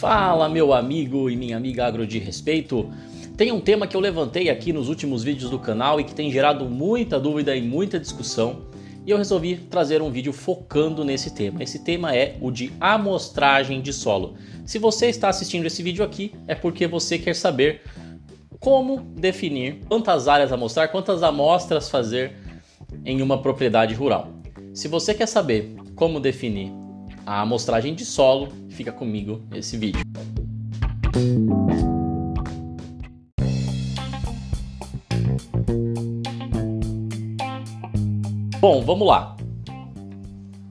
Fala, meu amigo e minha amiga agro de respeito. Tem um tema que eu levantei aqui nos últimos vídeos do canal e que tem gerado muita dúvida e muita discussão. E eu resolvi trazer um vídeo focando nesse tema. Esse tema é o de amostragem de solo. Se você está assistindo esse vídeo aqui, é porque você quer saber como definir quantas áreas amostrar, quantas amostras fazer em uma propriedade rural. Se você quer saber como definir a amostragem de solo, fica comigo esse vídeo. Bom, vamos lá.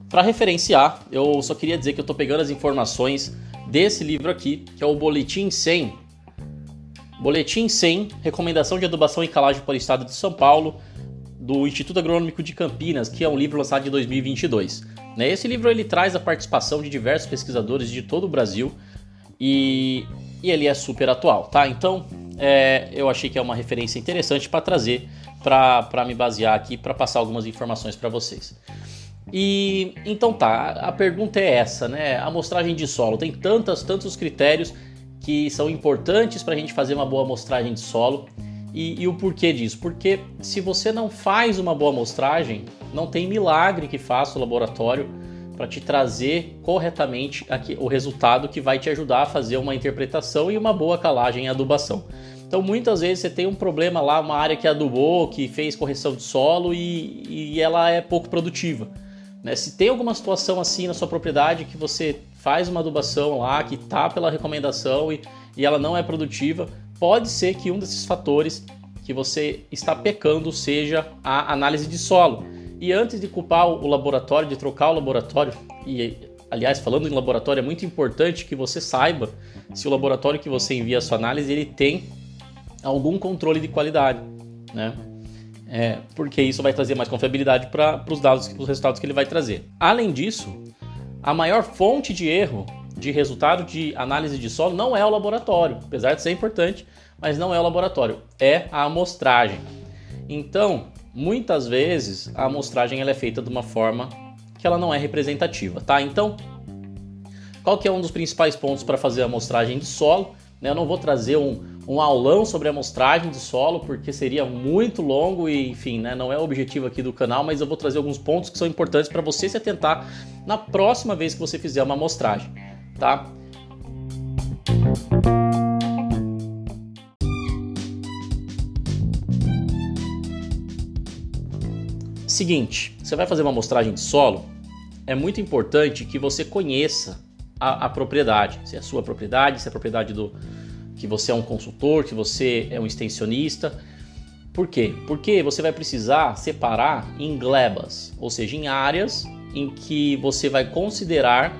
Para referenciar, eu só queria dizer que eu estou pegando as informações desse livro aqui, que é o Boletim 100. Boletim 100, Recomendação de Adubação e Calagem para o Estado de São Paulo, do Instituto Agronômico de Campinas, que é um livro lançado em 2022. Né? Esse livro ele traz a participação de diversos pesquisadores de todo o Brasil e, e ele é super atual, tá? Então é, eu achei que é uma referência interessante para trazer, para me basear aqui, para passar algumas informações para vocês. E então tá, a pergunta é essa, né? A amostragem de solo tem tantas, tantos critérios que são importantes para a gente fazer uma boa amostragem de solo. E, e, o porquê disso? Porque se você não faz uma boa amostragem, não tem milagre que faça o laboratório para te trazer corretamente aqui, o resultado que vai te ajudar a fazer uma interpretação e uma boa calagem e adubação. Então muitas vezes você tem um problema lá, uma área que adubou, que fez correção de solo e, e ela é pouco produtiva. Né? Se tem alguma situação assim na sua propriedade que você faz uma adubação lá, que está pela recomendação e, e ela não é produtiva, pode ser que um desses fatores que você está pecando seja a análise de solo. E antes de culpar o laboratório, de trocar o laboratório, e aliás, falando em laboratório, é muito importante que você saiba se o laboratório que você envia a sua análise ele tem algum controle de qualidade, né? É, porque isso vai trazer mais confiabilidade para os dados, os resultados que ele vai trazer. Além disso, a maior fonte de erro de resultado de análise de solo não é o laboratório, apesar de ser importante, mas não é o laboratório, é a amostragem. Então, muitas vezes a amostragem ela é feita de uma forma que ela não é representativa, tá? Então, qual que é um dos principais pontos para fazer a amostragem de solo? Né? Eu não vou trazer um, um aulão sobre a amostragem de solo, porque seria muito longo e, enfim, né, não é o objetivo aqui do canal, mas eu vou trazer alguns pontos que são importantes para você se atentar na próxima vez que você fizer uma amostragem tá? Seguinte, você vai fazer uma amostragem de solo, é muito importante que você conheça a, a, propriedade, se é a sua propriedade, se é a propriedade do que você é um consultor, que você é um extensionista. Por quê? Porque você vai precisar separar em glebas, ou seja, em áreas em que você vai considerar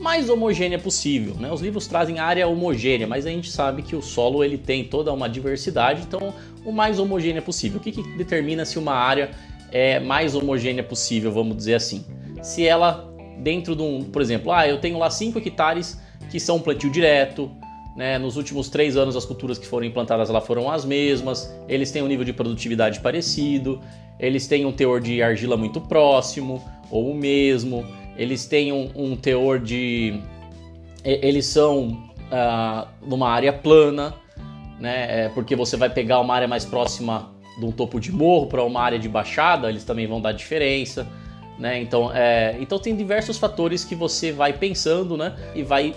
mais homogênea possível. Né? Os livros trazem área homogênea, mas a gente sabe que o solo ele tem toda uma diversidade, então o mais homogênea possível. O que, que determina se uma área é mais homogênea possível, vamos dizer assim? Se ela dentro de um, por exemplo, ah, eu tenho lá 5 hectares que são plantio direto, né? Nos últimos três anos as culturas que foram implantadas lá foram as mesmas, eles têm um nível de produtividade parecido, eles têm um teor de argila muito próximo ou o mesmo, eles têm um, um teor de. Eles são uh, numa área plana, né? É, porque você vai pegar uma área mais próxima de um topo de morro para uma área de baixada, eles também vão dar diferença. Né? Então, é, então tem diversos fatores que você vai pensando né? e vai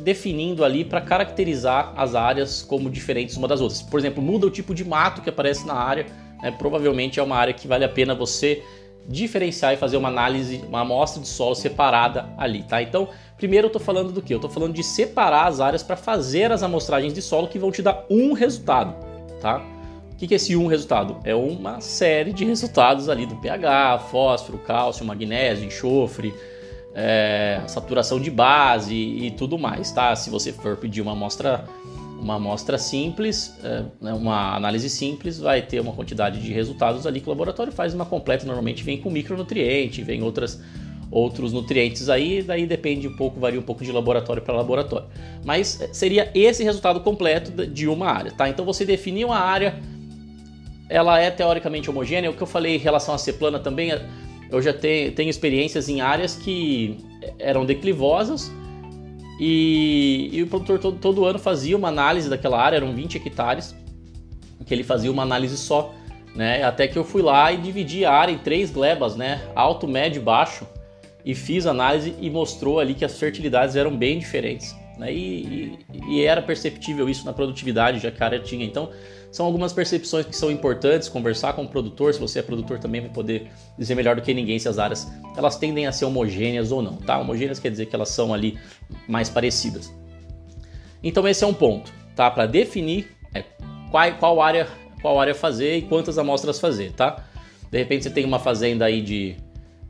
definindo ali para caracterizar as áreas como diferentes uma das outras. Por exemplo, muda o tipo de mato que aparece na área, né? provavelmente é uma área que vale a pena você diferenciar e fazer uma análise, uma amostra de solo separada ali, tá? Então, primeiro eu estou falando do que? Eu estou falando de separar as áreas para fazer as amostragens de solo que vão te dar um resultado, tá? O que é esse um resultado? É uma série de resultados ali do pH, fósforo, cálcio, magnésio, enxofre, é, saturação de base e tudo mais, tá? Se você for pedir uma amostra uma amostra simples, é, né, uma análise simples, vai ter uma quantidade de resultados ali que o laboratório faz uma completa, normalmente vem com micronutriente, vem outras outros nutrientes aí, daí depende um pouco, varia um pouco de laboratório para laboratório. Mas é, seria esse resultado completo de uma área, tá? Então você definir uma área, ela é teoricamente homogênea. O que eu falei em relação a ser plana também, eu já tenho, tenho experiências em áreas que eram declivosas, E, e o produtor todo, todo, ano fazia uma análise daquela área, eram 20 hectares, que ele fazia uma análise só, né? Até que eu fui lá e dividi a área em três glebas, né? Alto, médio e baixo, e fiz análise e mostrou ali que as fertilidades eram bem diferentes. Né? E, e, e, era perceptível isso na produtividade já que a área tinha. Então, são algumas percepções que são importantes, conversar com o produtor, se você é produtor também vai poder dizer melhor do que ninguém se as áreas elas tendem a ser homogêneas ou não, tá? Homogêneas quer dizer que elas são ali mais parecidas. Então esse é um ponto, tá? Para definir é, qual, qual, área, qual área fazer e quantas amostras fazer, tá? De repente você tem uma fazenda aí de,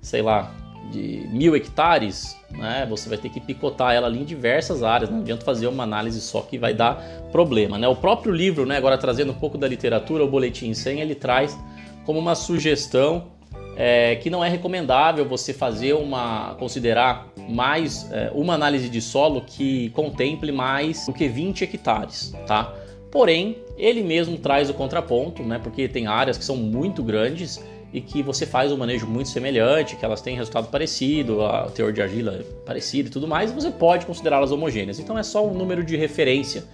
sei lá, de mil hectares, né, você vai ter que picotar ela ali em diversas áreas, não adianta fazer uma análise só que vai dar problema. Né? O próprio livro, né, agora trazendo um pouco da literatura, o Boletim 100, ele traz como uma sugestão é, que não é recomendável você fazer uma, considerar mais é, uma análise de solo que contemple mais do que 20 hectares, tá? Porém, ele mesmo traz o contraponto, né? Porque tem áreas que são muito grandes e que você faz um manejo muito semelhante, que elas têm resultado parecido, a teor de argila é parecido e tudo mais, você pode considerá-las homogêneas. Então é só um número de referência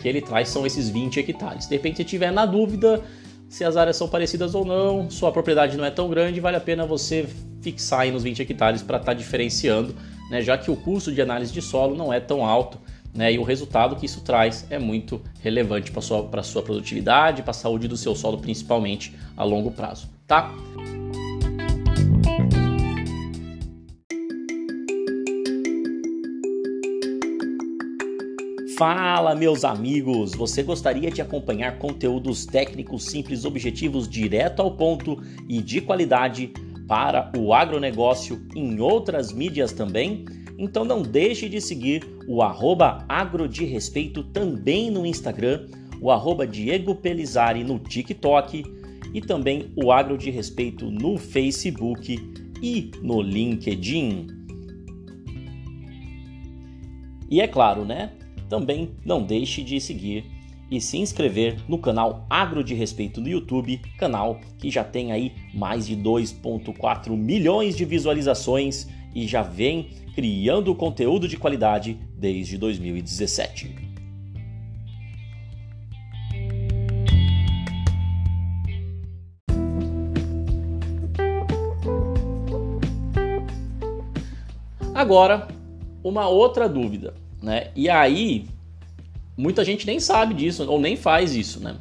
que ele traz, são esses 20 hectares. De repente, se tiver na dúvida se as áreas são parecidas ou não, sua propriedade não é tão grande, vale a pena você fixar aí nos 20 hectares para estar tá diferenciando, né, já que o custo de análise de solo não é tão alto né, e o resultado que isso traz é muito relevante para sua, a sua produtividade, para a saúde do seu solo, principalmente a longo prazo, tá? Fala, meus amigos! Você gostaria de acompanhar conteúdos técnicos simples, objetivos, direto ao ponto e de qualidade para o agronegócio em outras mídias também? Então não deixe de seguir o arroba Agro de Respeito também no Instagram, o arroba Diego Pelizari no TikTok e também o Agro de Respeito no Facebook e no LinkedIn. E é claro, né? Também não deixe de seguir e se inscrever no canal Agro de Respeito no YouTube, canal que já tem aí mais de 2.4 milhões de visualizações e já vem criando conteúdo de qualidade desde 2017. Agora, uma outra dúvida, né? E aí, muita gente nem sabe disso ou nem faz isso, né?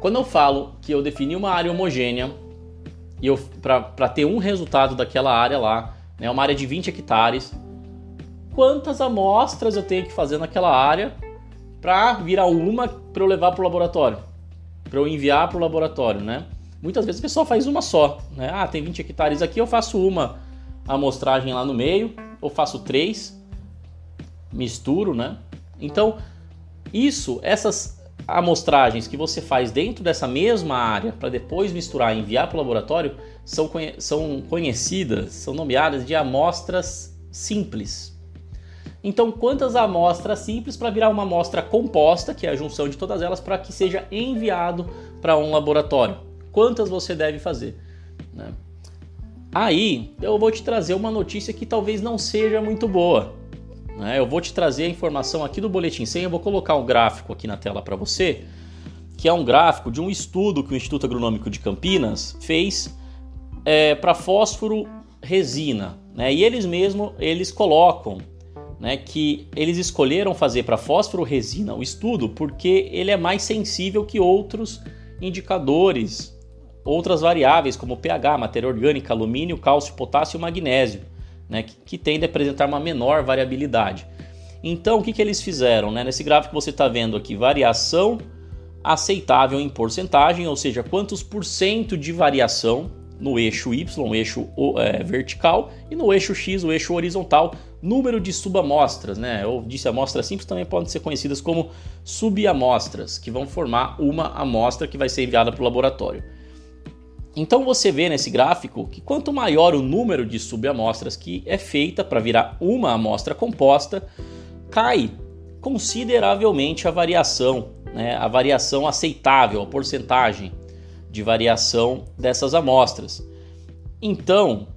Quando eu falo que eu defini uma área homogênea e eu para ter um resultado daquela área lá, né, uma área de 20 hectares, quantas amostras eu tenho que fazer naquela área para virar uma para eu levar para o laboratório, para eu enviar para o laboratório, né? Muitas vezes o pessoal faz uma só, né? Ah, tem 20 hectares aqui, eu faço uma amostragem lá no meio, ou faço três, misturo, né? Então, isso, essas amostragens que você faz dentro dessa mesma área para depois misturar e enviar para o laboratório são, conhe são conhecidas, são nomeadas de amostras simples. Então, quantas amostras simples para virar uma amostra composta, que é a junção de todas elas, para que seja enviado para um laboratório? Quantas você deve fazer? Né? Aí eu vou te trazer uma notícia que talvez não seja muito boa. Né? Eu vou te trazer a informação aqui do Boletim 100, eu vou colocar um gráfico aqui na tela para você, que é um gráfico de um estudo que o Instituto Agronômico de Campinas fez é, para fósforo resina. Né? E eles mesmos eles colocam né, que eles escolheram fazer para fósforo resina o estudo porque ele é mais sensível que outros indicadores, outras variáveis como pH, matéria orgânica, alumínio, cálcio, potássio e magnésio né, que, que tende a apresentar uma menor variabilidade. Então, o que, que eles fizeram? Né? Nesse gráfico você está vendo aqui, variação aceitável em porcentagem, ou seja, quantos por cento de variação no eixo Y, o eixo é, vertical, e no eixo X, o eixo horizontal, número de subamostras, né? Eu disse amostras simples também podem ser conhecidas como subamostras, que vão formar uma amostra que vai ser enviada para o laboratório. Então você vê nesse gráfico que quanto maior o número de subamostras que é feita para virar uma amostra composta, cai consideravelmente a variação, né? a variação aceitável, a porcentagem de variação dessas amostras. Então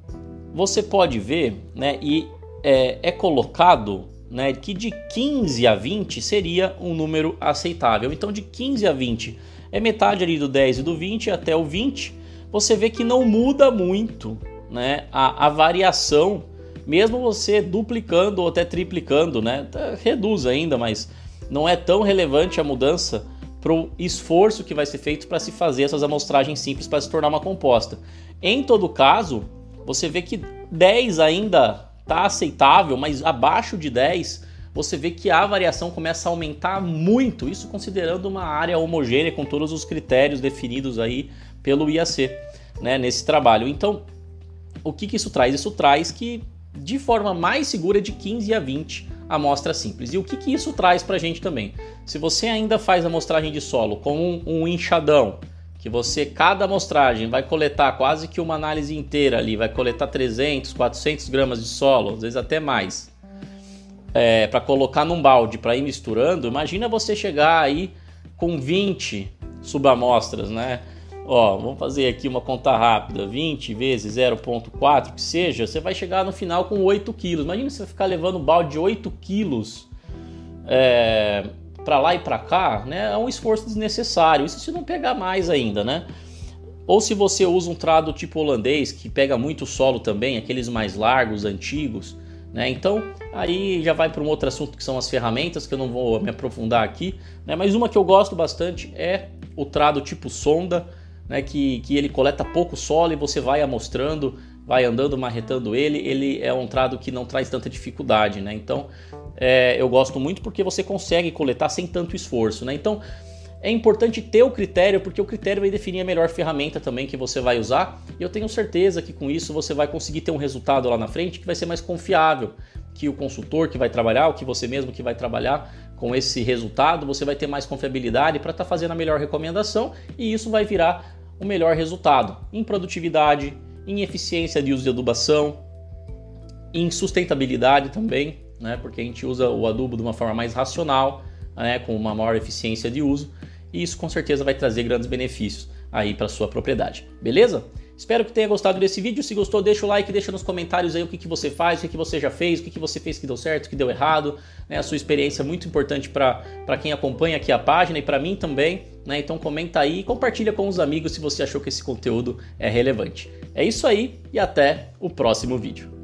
você pode ver, né? E é, é colocado né, que de 15 a 20 seria um número aceitável. Então, de 15 a 20 é metade ali do 10 e do 20 até o 20. Você vê que não muda muito né, a, a variação, mesmo você duplicando ou até triplicando, né, tá, reduz ainda, mas não é tão relevante a mudança para o esforço que vai ser feito para se fazer essas amostragens simples para se tornar uma composta. Em todo caso, você vê que 10 ainda tá aceitável, mas abaixo de 10 você vê que a variação começa a aumentar muito, isso considerando uma área homogênea com todos os critérios definidos aí pelo IAC, né, nesse trabalho. Então, o que, que isso traz? Isso traz que de forma mais segura de 15 a 20 amostra simples. E o que, que isso traz para a gente também? Se você ainda faz amostragem de solo com um, um enxadão, que você, cada amostragem, vai coletar quase que uma análise inteira ali, vai coletar 300, 400 gramas de solo, às vezes até mais, é, para colocar num balde para ir misturando, imagina você chegar aí com 20 subamostras, né? Ó, vamos fazer aqui uma conta rápida, 20 vezes 0.4, que seja, você vai chegar no final com 8 quilos. Imagina você ficar levando um balde de 8 quilos é, para lá e para cá, né, é um esforço desnecessário. Isso se não pegar mais ainda, né? Ou se você usa um trado tipo holandês, que pega muito solo também, aqueles mais largos, antigos, né? Então, aí já vai para um outro assunto que são as ferramentas, que eu não vou me aprofundar aqui, né? Mas uma que eu gosto bastante é o trado tipo sonda, né? Que, que ele coleta pouco solo e você vai amostrando, vai andando, marretando ele. Ele é um trado que não traz tanta dificuldade, né? Então, é, eu gosto muito porque você consegue coletar sem tanto esforço, né? Então é importante ter o critério, porque o critério vai definir a melhor ferramenta também que você vai usar. E eu tenho certeza que com isso você vai conseguir ter um resultado lá na frente que vai ser mais confiável, que o consultor que vai trabalhar, ou que você mesmo que vai trabalhar com esse resultado, você vai ter mais confiabilidade para estar tá fazendo a melhor recomendação e isso vai virar o melhor resultado em produtividade, em eficiência de uso de adubação, em sustentabilidade também né? Porque a gente usa o adubo de uma forma mais racional, né? Com uma maior eficiência de uso e isso com certeza vai trazer grandes benefícios aí para sua propriedade. Beleza? Espero que tenha gostado desse vídeo. Se gostou, deixa o like, deixa nos comentários aí o que, que você faz, o que, que você já fez, o que, que você fez que deu certo, que deu errado. Né? A sua experiência é muito importante para quem acompanha aqui a página e para mim também. Né? Então comenta aí e compartilha com os amigos se você achou que esse conteúdo é relevante. É isso aí e até o próximo vídeo.